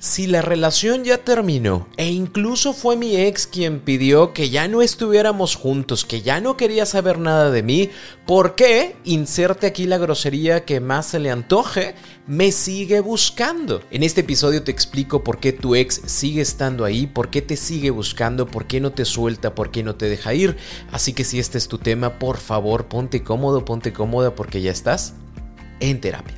Si la relación ya terminó e incluso fue mi ex quien pidió que ya no estuviéramos juntos, que ya no quería saber nada de mí, ¿por qué? Inserte aquí la grosería que más se le antoje, me sigue buscando. En este episodio te explico por qué tu ex sigue estando ahí, por qué te sigue buscando, por qué no te suelta, por qué no te deja ir. Así que si este es tu tema, por favor ponte cómodo, ponte cómoda porque ya estás en terapia.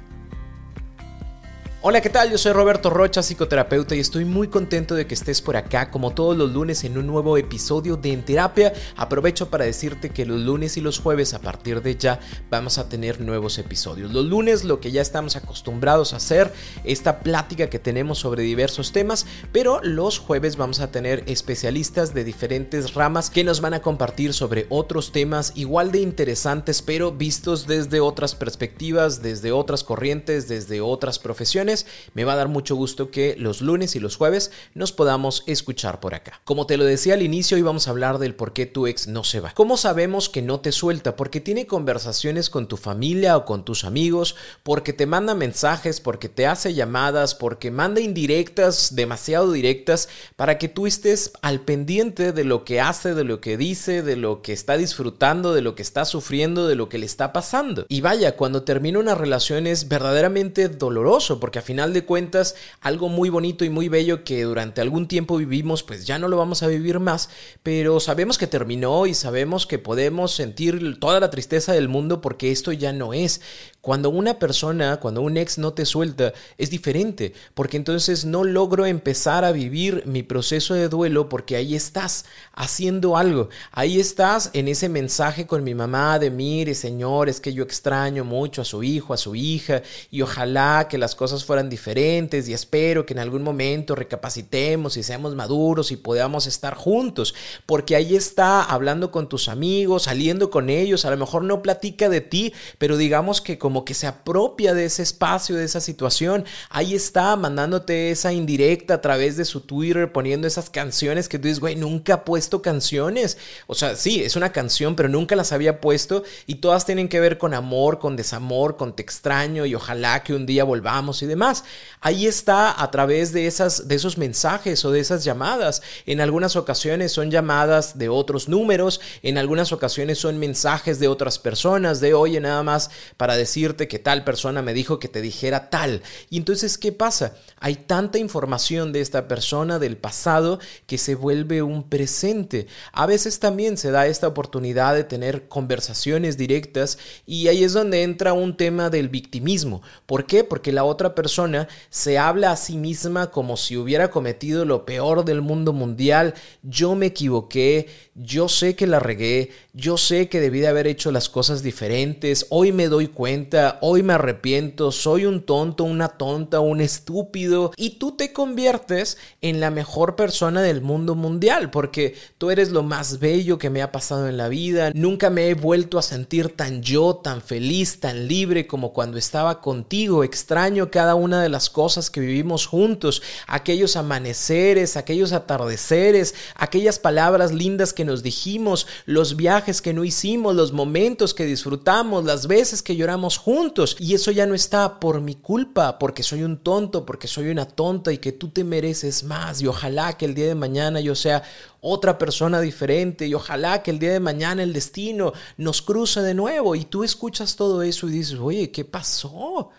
Hola, ¿qué tal? Yo soy Roberto Rocha, psicoterapeuta, y estoy muy contento de que estés por acá como todos los lunes en un nuevo episodio de En Terapia. Aprovecho para decirte que los lunes y los jueves a partir de ya vamos a tener nuevos episodios. Los lunes lo que ya estamos acostumbrados a hacer, esta plática que tenemos sobre diversos temas, pero los jueves vamos a tener especialistas de diferentes ramas que nos van a compartir sobre otros temas igual de interesantes, pero vistos desde otras perspectivas, desde otras corrientes, desde otras profesiones me va a dar mucho gusto que los lunes y los jueves nos podamos escuchar por acá. Como te lo decía al inicio, hoy vamos a hablar del por qué tu ex no se va. ¿Cómo sabemos que no te suelta? Porque tiene conversaciones con tu familia o con tus amigos, porque te manda mensajes, porque te hace llamadas, porque manda indirectas, demasiado directas, para que tú estés al pendiente de lo que hace, de lo que dice, de lo que está disfrutando, de lo que está sufriendo, de lo que le está pasando. Y vaya, cuando termina una relación es verdaderamente doloroso, porque a final de cuentas algo muy bonito y muy bello que durante algún tiempo vivimos, pues ya no lo vamos a vivir más, pero sabemos que terminó y sabemos que podemos sentir toda la tristeza del mundo porque esto ya no es. Cuando una persona, cuando un ex no te suelta, es diferente, porque entonces no logro empezar a vivir mi proceso de duelo porque ahí estás haciendo algo, ahí estás en ese mensaje con mi mamá de mire, señor, es que yo extraño mucho a su hijo, a su hija, y ojalá que las cosas fueran diferentes y espero que en algún momento recapacitemos y seamos maduros y podamos estar juntos, porque ahí está hablando con tus amigos, saliendo con ellos, a lo mejor no platica de ti, pero digamos que como que se apropia de ese espacio, de esa situación. Ahí está mandándote esa indirecta a través de su Twitter, poniendo esas canciones que tú dices, güey, nunca ha puesto canciones. O sea, sí, es una canción, pero nunca las había puesto y todas tienen que ver con amor, con desamor, con te extraño y ojalá que un día volvamos y demás. Ahí está a través de, esas, de esos mensajes o de esas llamadas. En algunas ocasiones son llamadas de otros números, en algunas ocasiones son mensajes de otras personas, de oye, nada más para decir que tal persona me dijo que te dijera tal. Y entonces, ¿qué pasa? Hay tanta información de esta persona del pasado que se vuelve un presente. A veces también se da esta oportunidad de tener conversaciones directas y ahí es donde entra un tema del victimismo. ¿Por qué? Porque la otra persona se habla a sí misma como si hubiera cometido lo peor del mundo mundial. Yo me equivoqué, yo sé que la regué, yo sé que debí de haber hecho las cosas diferentes, hoy me doy cuenta hoy me arrepiento, soy un tonto, una tonta, un estúpido, y tú te conviertes en la mejor persona del mundo mundial, porque tú eres lo más bello que me ha pasado en la vida, nunca me he vuelto a sentir tan yo, tan feliz, tan libre como cuando estaba contigo, extraño cada una de las cosas que vivimos juntos, aquellos amaneceres, aquellos atardeceres, aquellas palabras lindas que nos dijimos, los viajes que no hicimos, los momentos que disfrutamos, las veces que lloramos juntos. Y eso ya no está por mi culpa, porque soy un tonto, porque soy una tonta y que tú te mereces más. Y ojalá que el día de mañana yo sea otra persona diferente y ojalá que el día de mañana el destino nos cruce de nuevo. Y tú escuchas todo eso y dices, oye, ¿qué pasó?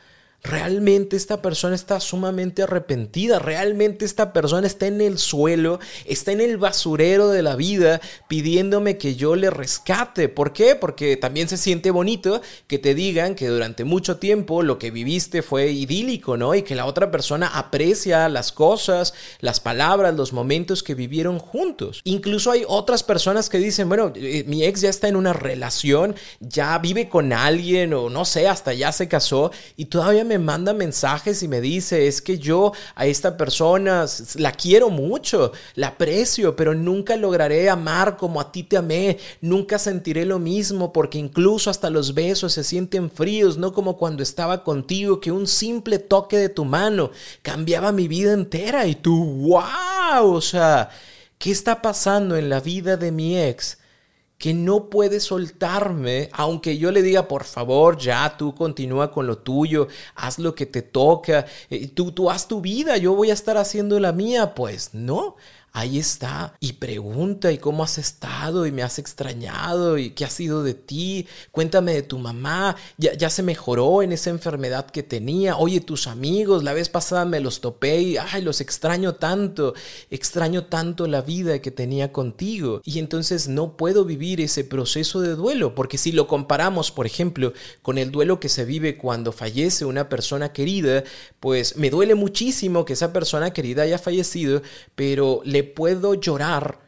Realmente esta persona está sumamente arrepentida, realmente esta persona está en el suelo, está en el basurero de la vida pidiéndome que yo le rescate. ¿Por qué? Porque también se siente bonito que te digan que durante mucho tiempo lo que viviste fue idílico, ¿no? Y que la otra persona aprecia las cosas, las palabras, los momentos que vivieron juntos. Incluso hay otras personas que dicen, bueno, eh, mi ex ya está en una relación, ya vive con alguien o no sé, hasta ya se casó y todavía me me manda mensajes y me dice, es que yo a esta persona la quiero mucho, la aprecio, pero nunca lograré amar como a ti te amé, nunca sentiré lo mismo porque incluso hasta los besos se sienten fríos, no como cuando estaba contigo, que un simple toque de tu mano cambiaba mi vida entera y tú, wow, o sea, ¿qué está pasando en la vida de mi ex? Que no puede soltarme, aunque yo le diga, por favor, ya tú continúa con lo tuyo, haz lo que te toca, eh, tú, tú haz tu vida, yo voy a estar haciendo la mía, pues no, ahí está y pregunta y cómo has estado y me has extrañado y qué ha sido de ti, cuéntame de tu mamá, ya, ya se mejoró en esa enfermedad que tenía, oye tus amigos, la vez pasada me los topé y ay, los extraño tanto, extraño tanto la vida que tenía contigo y entonces no puedo vivir ese proceso de duelo porque si lo comparamos, por ejemplo, con el duelo que se vive cuando fallece una persona querida, pues me duele muchísimo que esa persona querida haya fallecido, pero le puedo llorar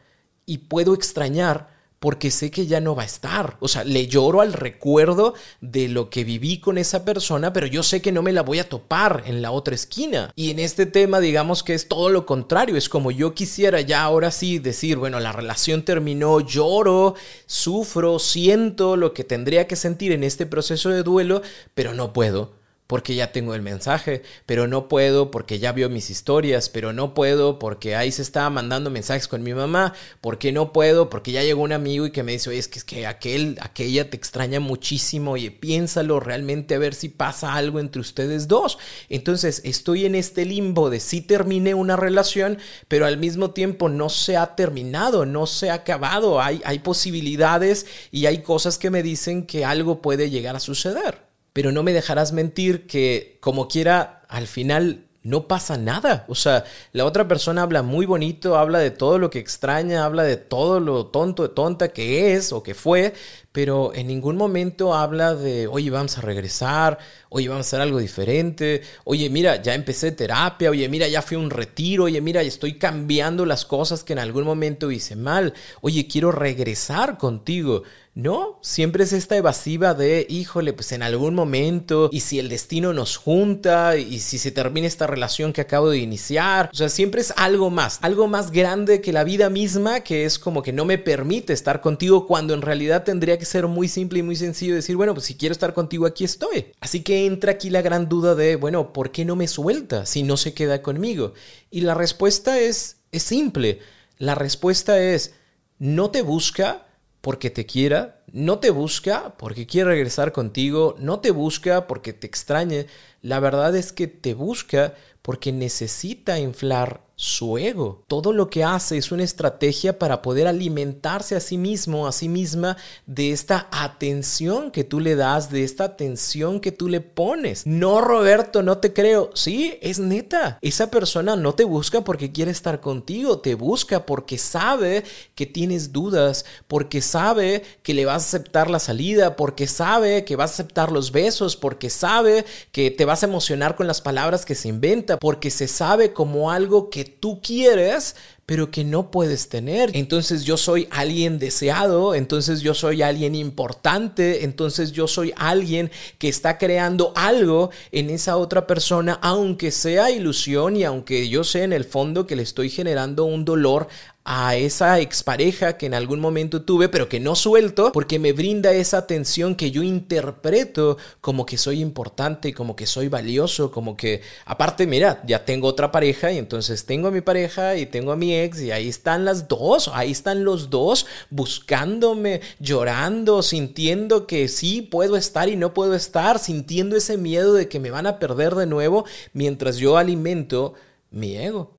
y puedo extrañar porque sé que ya no va a estar. O sea, le lloro al recuerdo de lo que viví con esa persona, pero yo sé que no me la voy a topar en la otra esquina. Y en este tema, digamos que es todo lo contrario. Es como yo quisiera ya ahora sí decir, bueno, la relación terminó, lloro, sufro, siento lo que tendría que sentir en este proceso de duelo, pero no puedo porque ya tengo el mensaje, pero no puedo porque ya vio mis historias, pero no puedo porque ahí se estaba mandando mensajes con mi mamá, porque no puedo porque ya llegó un amigo y que me dice, oye, es que, es que aquel, aquella te extraña muchísimo, oye, piénsalo realmente a ver si pasa algo entre ustedes dos. Entonces estoy en este limbo de si terminé una relación, pero al mismo tiempo no se ha terminado, no se ha acabado, hay, hay posibilidades y hay cosas que me dicen que algo puede llegar a suceder pero no me dejarás mentir que como quiera, al final no pasa nada. O sea, la otra persona habla muy bonito, habla de todo lo que extraña, habla de todo lo tonto, tonta que es o que fue, pero en ningún momento habla de, oye, vamos a regresar, oye, vamos a hacer algo diferente, oye, mira, ya empecé terapia, oye, mira, ya fui a un retiro, oye, mira, estoy cambiando las cosas que en algún momento hice mal, oye, quiero regresar contigo. No, siempre es esta evasiva de, híjole, pues en algún momento, y si el destino nos junta, y si se termina esta relación que acabo de iniciar, o sea, siempre es algo más, algo más grande que la vida misma, que es como que no me permite estar contigo cuando en realidad tendría que ser muy simple y muy sencillo decir, bueno, pues si quiero estar contigo, aquí estoy. Así que entra aquí la gran duda de, bueno, ¿por qué no me suelta si no se queda conmigo? Y la respuesta es, es simple. La respuesta es, no te busca porque te quiera, no te busca porque quiere regresar contigo, no te busca porque te extrañe, la verdad es que te busca porque necesita inflar su ego. Todo lo que hace es una estrategia para poder alimentarse a sí mismo, a sí misma, de esta atención que tú le das, de esta atención que tú le pones. No, Roberto, no te creo. Sí, es neta. Esa persona no te busca porque quiere estar contigo, te busca porque sabe que tienes dudas, porque sabe que le vas a aceptar la salida, porque sabe que vas a aceptar los besos, porque sabe que te vas a emocionar con las palabras que se inventa, porque se sabe como algo tú quieres, pero que no puedes tener. Entonces yo soy alguien deseado, entonces yo soy alguien importante, entonces yo soy alguien que está creando algo en esa otra persona, aunque sea ilusión y aunque yo sé en el fondo que le estoy generando un dolor a esa expareja que en algún momento tuve, pero que no suelto, porque me brinda esa atención que yo interpreto como que soy importante, como que soy valioso, como que, aparte, mira, ya tengo otra pareja y entonces tengo a mi pareja y tengo a mi ex y ahí están las dos, ahí están los dos buscándome, llorando, sintiendo que sí puedo estar y no puedo estar, sintiendo ese miedo de que me van a perder de nuevo mientras yo alimento mi ego.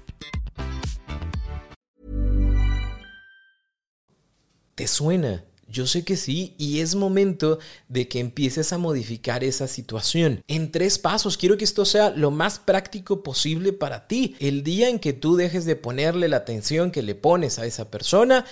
¿Te suena? Yo sé que sí y es momento de que empieces a modificar esa situación. En tres pasos, quiero que esto sea lo más práctico posible para ti. El día en que tú dejes de ponerle la atención que le pones a esa persona,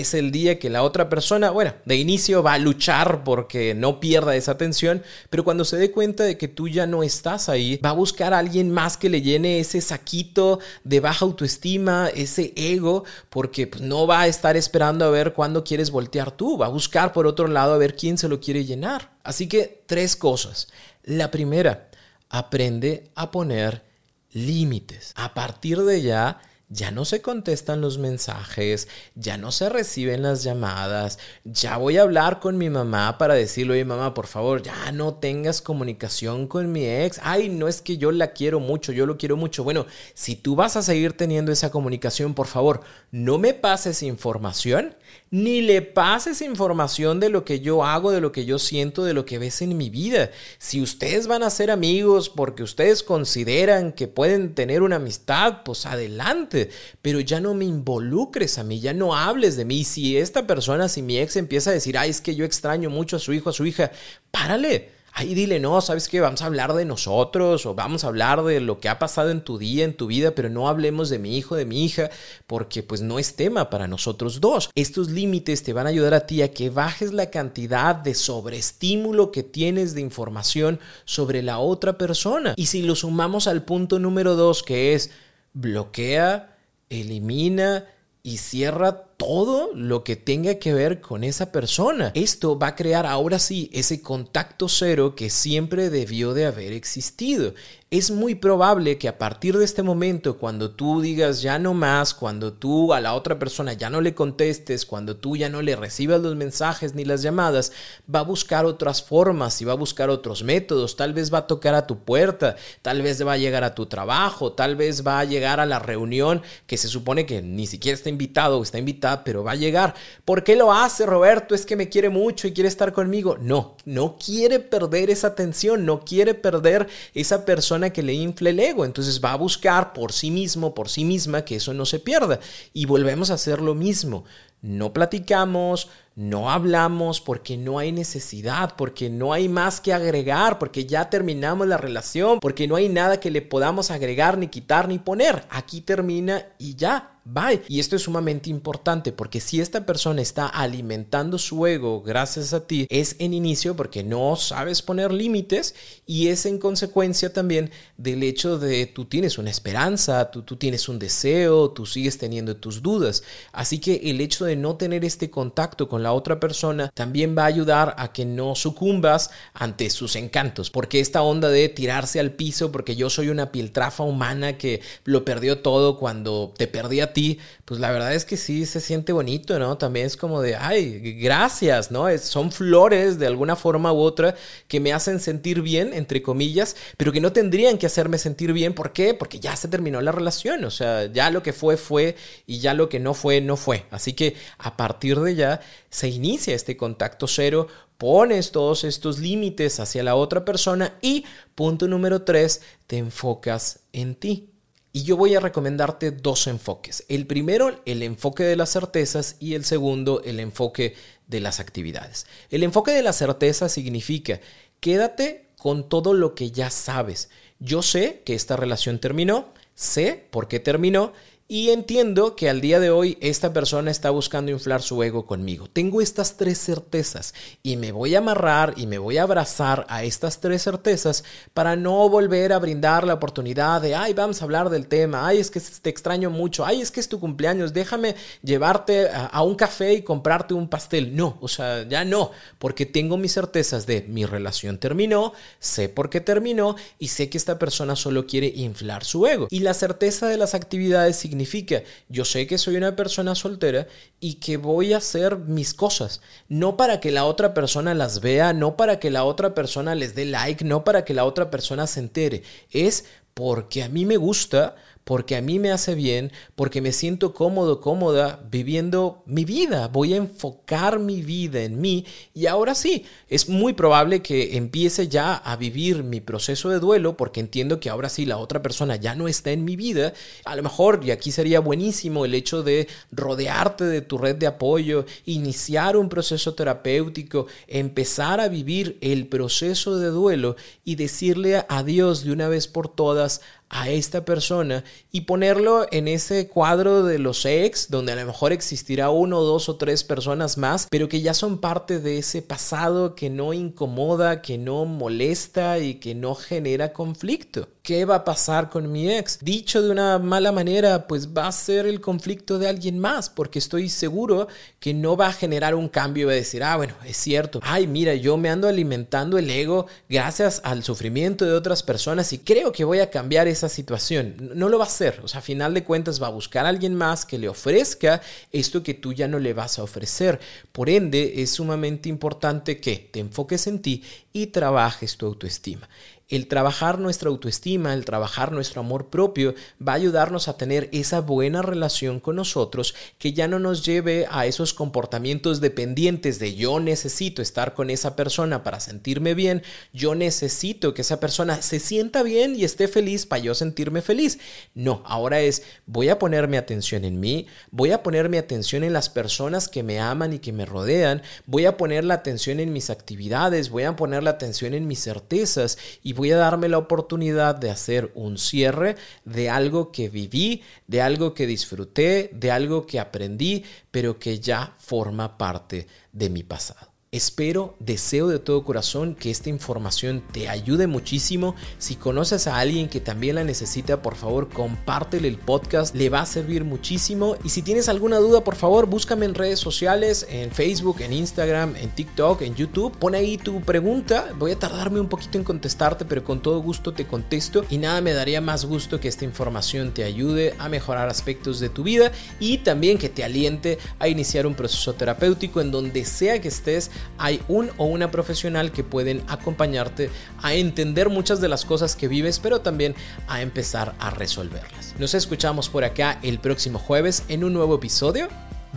es el día que la otra persona, bueno, de inicio va a luchar porque no pierda esa atención, pero cuando se dé cuenta de que tú ya no estás ahí, va a buscar a alguien más que le llene ese saquito de baja autoestima, ese ego, porque pues, no va a estar esperando a ver cuándo quieres voltear tú, va a buscar por otro lado a ver quién se lo quiere llenar. Así que tres cosas. La primera, aprende a poner límites. A partir de ya, ya no se contestan los mensajes, ya no se reciben las llamadas, ya voy a hablar con mi mamá para decirle, oye mamá, por favor, ya no tengas comunicación con mi ex. Ay, no es que yo la quiero mucho, yo lo quiero mucho. Bueno, si tú vas a seguir teniendo esa comunicación, por favor, no me pases información ni le pases información de lo que yo hago, de lo que yo siento, de lo que ves en mi vida. Si ustedes van a ser amigos porque ustedes consideran que pueden tener una amistad, pues adelante, pero ya no me involucres a mí, ya no hables de mí. Si esta persona, si mi ex empieza a decir, ay, es que yo extraño mucho a su hijo, a su hija, párale Ahí dile, no, ¿sabes qué? Vamos a hablar de nosotros o vamos a hablar de lo que ha pasado en tu día, en tu vida, pero no hablemos de mi hijo, de mi hija, porque pues no es tema para nosotros dos. Estos límites te van a ayudar a ti a que bajes la cantidad de sobreestímulo que tienes de información sobre la otra persona. Y si lo sumamos al punto número dos, que es bloquea, elimina y cierra todo lo que tenga que ver con esa persona. Esto va a crear ahora sí ese contacto cero que siempre debió de haber existido. Es muy probable que a partir de este momento, cuando tú digas ya no más, cuando tú a la otra persona ya no le contestes, cuando tú ya no le recibas los mensajes ni las llamadas, va a buscar otras formas y va a buscar otros métodos. Tal vez va a tocar a tu puerta, tal vez va a llegar a tu trabajo, tal vez va a llegar a la reunión que se supone que ni siquiera está invitado o está invitada pero va a llegar. ¿Por qué lo hace Roberto? Es que me quiere mucho y quiere estar conmigo. No, no quiere perder esa atención, no quiere perder esa persona que le infle el ego. Entonces va a buscar por sí mismo, por sí misma, que eso no se pierda. Y volvemos a hacer lo mismo. No platicamos, no hablamos porque no hay necesidad, porque no hay más que agregar, porque ya terminamos la relación, porque no hay nada que le podamos agregar, ni quitar, ni poner. Aquí termina y ya. Bye. Y esto es sumamente importante porque si esta persona está alimentando su ego gracias a ti, es en inicio porque no sabes poner límites y es en consecuencia también del hecho de tú tienes una esperanza, tú, tú tienes un deseo, tú sigues teniendo tus dudas. Así que el hecho de no tener este contacto con la otra persona también va a ayudar a que no sucumbas ante sus encantos. Porque esta onda de tirarse al piso porque yo soy una piltrafa humana que lo perdió todo cuando te perdí ti, pues la verdad es que sí se siente bonito, ¿no? También es como de, ay, gracias, ¿no? Es, son flores de alguna forma u otra que me hacen sentir bien, entre comillas, pero que no tendrían que hacerme sentir bien. ¿Por qué? Porque ya se terminó la relación, o sea, ya lo que fue fue y ya lo que no fue no fue. Así que a partir de ya se inicia este contacto cero, pones todos estos límites hacia la otra persona y punto número tres, te enfocas en ti. Y yo voy a recomendarte dos enfoques. El primero, el enfoque de las certezas y el segundo, el enfoque de las actividades. El enfoque de la certeza significa, quédate con todo lo que ya sabes. Yo sé que esta relación terminó, sé por qué terminó y entiendo que al día de hoy esta persona está buscando inflar su ego conmigo. Tengo estas tres certezas y me voy a amarrar y me voy a abrazar a estas tres certezas para no volver a brindar la oportunidad de, ay, vamos a hablar del tema, ay, es que te extraño mucho, ay, es que es tu cumpleaños, déjame llevarte a, un café y comprarte un pastel. No, o sea, ya no, porque tengo mis certezas de mi relación terminó, sé por qué terminó y sé que esta persona solo quiere inflar su ego. Y la certeza de las actividades significa significa, yo sé que soy una persona soltera y que voy a hacer mis cosas, no para que la otra persona las vea, no para que la otra persona les dé like, no para que la otra persona se entere, es porque a mí me gusta, porque a mí me hace bien, porque me siento cómodo, cómoda viviendo mi vida. Voy a enfocar mi vida en mí y ahora sí, es muy probable que empiece ya a vivir mi proceso de duelo porque entiendo que ahora sí la otra persona ya no está en mi vida. A lo mejor, y aquí sería buenísimo el hecho de rodearte de tu red de apoyo, iniciar un proceso terapéutico, empezar a vivir el proceso de duelo y decirle adiós de una vez por todas a esta persona y ponerlo en ese cuadro de los ex, donde a lo mejor existirá uno, dos o tres personas más, pero que ya son parte de ese pasado que no incomoda, que no molesta y que no genera conflicto. ¿Qué va a pasar con mi ex? Dicho de una mala manera, pues va a ser el conflicto de alguien más, porque estoy seguro que no va a generar un cambio y va a decir, ah, bueno, es cierto, ay, mira, yo me ando alimentando el ego gracias al sufrimiento de otras personas y creo que voy a cambiar esa situación. No lo va a hacer, o sea, a final de cuentas va a buscar a alguien más que le ofrezca esto que tú ya no le vas a ofrecer. Por ende, es sumamente importante que te enfoques en ti y trabajes tu autoestima. El trabajar nuestra autoestima, el trabajar nuestro amor propio va a ayudarnos a tener esa buena relación con nosotros que ya no nos lleve a esos comportamientos dependientes de yo necesito estar con esa persona para sentirme bien, yo necesito que esa persona se sienta bien y esté feliz para yo sentirme feliz. No, ahora es voy a ponerme atención en mí, voy a ponerme atención en las personas que me aman y que me rodean, voy a poner la atención en mis actividades, voy a poner la atención en mis certezas y voy a darme la oportunidad de hacer un cierre de algo que viví, de algo que disfruté, de algo que aprendí, pero que ya forma parte de mi pasado. Espero, deseo de todo corazón que esta información te ayude muchísimo. Si conoces a alguien que también la necesita, por favor, compártele el podcast, le va a servir muchísimo. Y si tienes alguna duda, por favor, búscame en redes sociales, en Facebook, en Instagram, en TikTok, en YouTube. Pon ahí tu pregunta. Voy a tardarme un poquito en contestarte, pero con todo gusto te contesto. Y nada me daría más gusto que esta información te ayude a mejorar aspectos de tu vida y también que te aliente a iniciar un proceso terapéutico en donde sea que estés hay un o una profesional que pueden acompañarte a entender muchas de las cosas que vives, pero también a empezar a resolverlas. Nos escuchamos por acá el próximo jueves en un nuevo episodio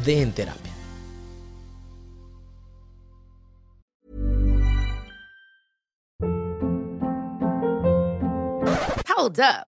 de En Terapia. Hold up.